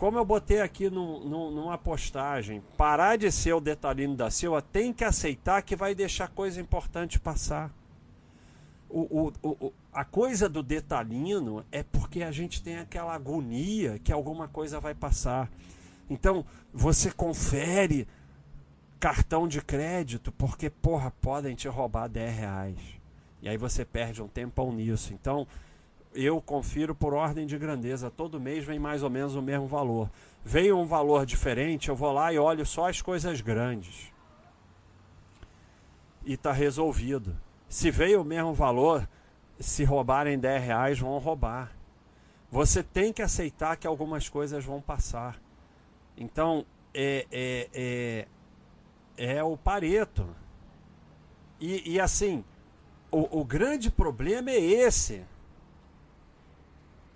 como eu botei aqui no, no, numa postagem, parar de ser o detalhino da Silva tem que aceitar que vai deixar coisa importante passar. O, o, o, a coisa do detalhino é porque a gente tem aquela agonia que alguma coisa vai passar. Então, você confere cartão de crédito porque, porra, podem te roubar 10 reais. E aí você perde um tempão nisso. Então, eu confiro por ordem de grandeza. Todo mês vem mais ou menos o mesmo valor. Veio um valor diferente, eu vou lá e olho só as coisas grandes. E está resolvido. Se veio o mesmo valor, se roubarem 10 reais, vão roubar. Você tem que aceitar que algumas coisas vão passar. Então, é, é, é, é o Pareto. E, e assim, o, o grande problema é esse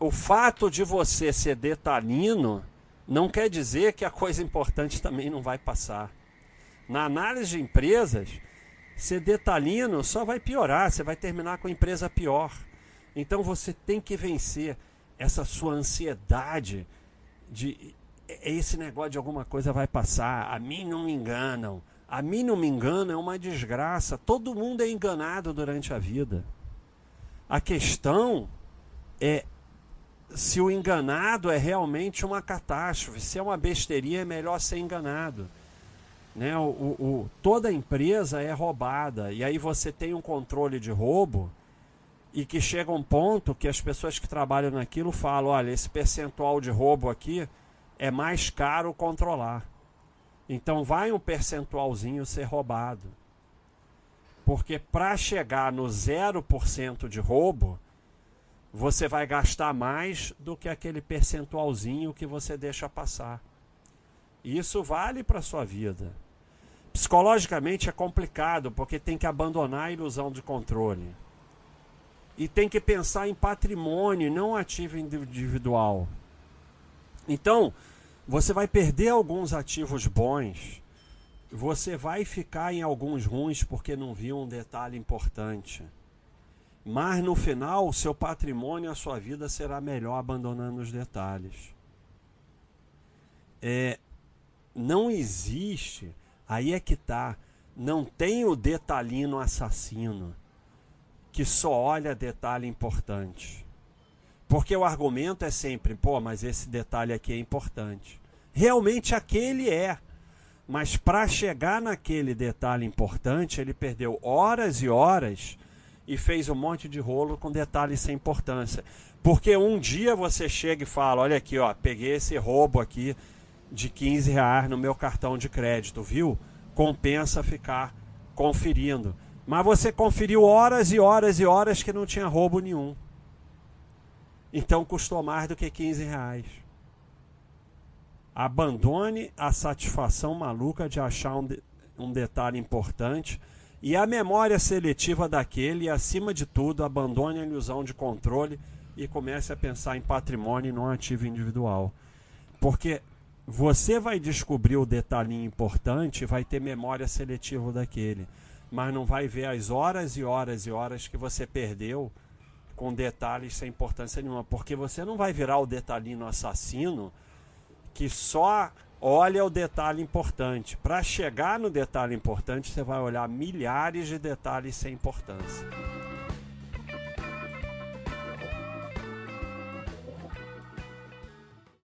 o fato de você ser detalhino não quer dizer que a coisa importante também não vai passar. Na análise de empresas, ser detalhino só vai piorar, você vai terminar com a empresa pior. Então você tem que vencer essa sua ansiedade de esse negócio de alguma coisa vai passar, a mim não me enganam. A mim não me engana é uma desgraça. Todo mundo é enganado durante a vida. A questão é se o enganado é realmente uma catástrofe, se é uma besteirinha, é melhor ser enganado. Né? O, o, toda empresa é roubada, e aí você tem um controle de roubo, e que chega um ponto que as pessoas que trabalham naquilo falam: olha, esse percentual de roubo aqui é mais caro controlar. Então vai um percentualzinho ser roubado. Porque para chegar no 0% de roubo, você vai gastar mais do que aquele percentualzinho que você deixa passar. Isso vale para a sua vida. Psicologicamente é complicado, porque tem que abandonar a ilusão de controle. E tem que pensar em patrimônio, não ativo individual. Então, você vai perder alguns ativos bons, você vai ficar em alguns ruins porque não viu um detalhe importante. Mas no final, o seu patrimônio, a sua vida será melhor abandonando os detalhes. É, não existe, aí é que tá, não tem o detalhino assassino que só olha detalhe importante. Porque o argumento é sempre, pô, mas esse detalhe aqui é importante. Realmente aquele é. Mas para chegar naquele detalhe importante, ele perdeu horas e horas e fez um monte de rolo com detalhes sem importância. Porque um dia você chega e fala: Olha aqui, ó, peguei esse roubo aqui de 15 reais no meu cartão de crédito, viu? Compensa ficar conferindo. Mas você conferiu horas e horas e horas que não tinha roubo nenhum. Então custou mais do que 15 reais. Abandone a satisfação maluca de achar um, de, um detalhe importante e a memória seletiva daquele, e acima de tudo, abandone a ilusão de controle e comece a pensar em patrimônio e não ativo individual. Porque você vai descobrir o detalhinho importante vai ter memória seletiva daquele, mas não vai ver as horas e horas e horas que você perdeu com detalhes sem importância nenhuma, porque você não vai virar o detalhinho assassino que só olha o detalhe importante. Para chegar no detalhe importante, você vai olhar milhares de detalhes sem importância.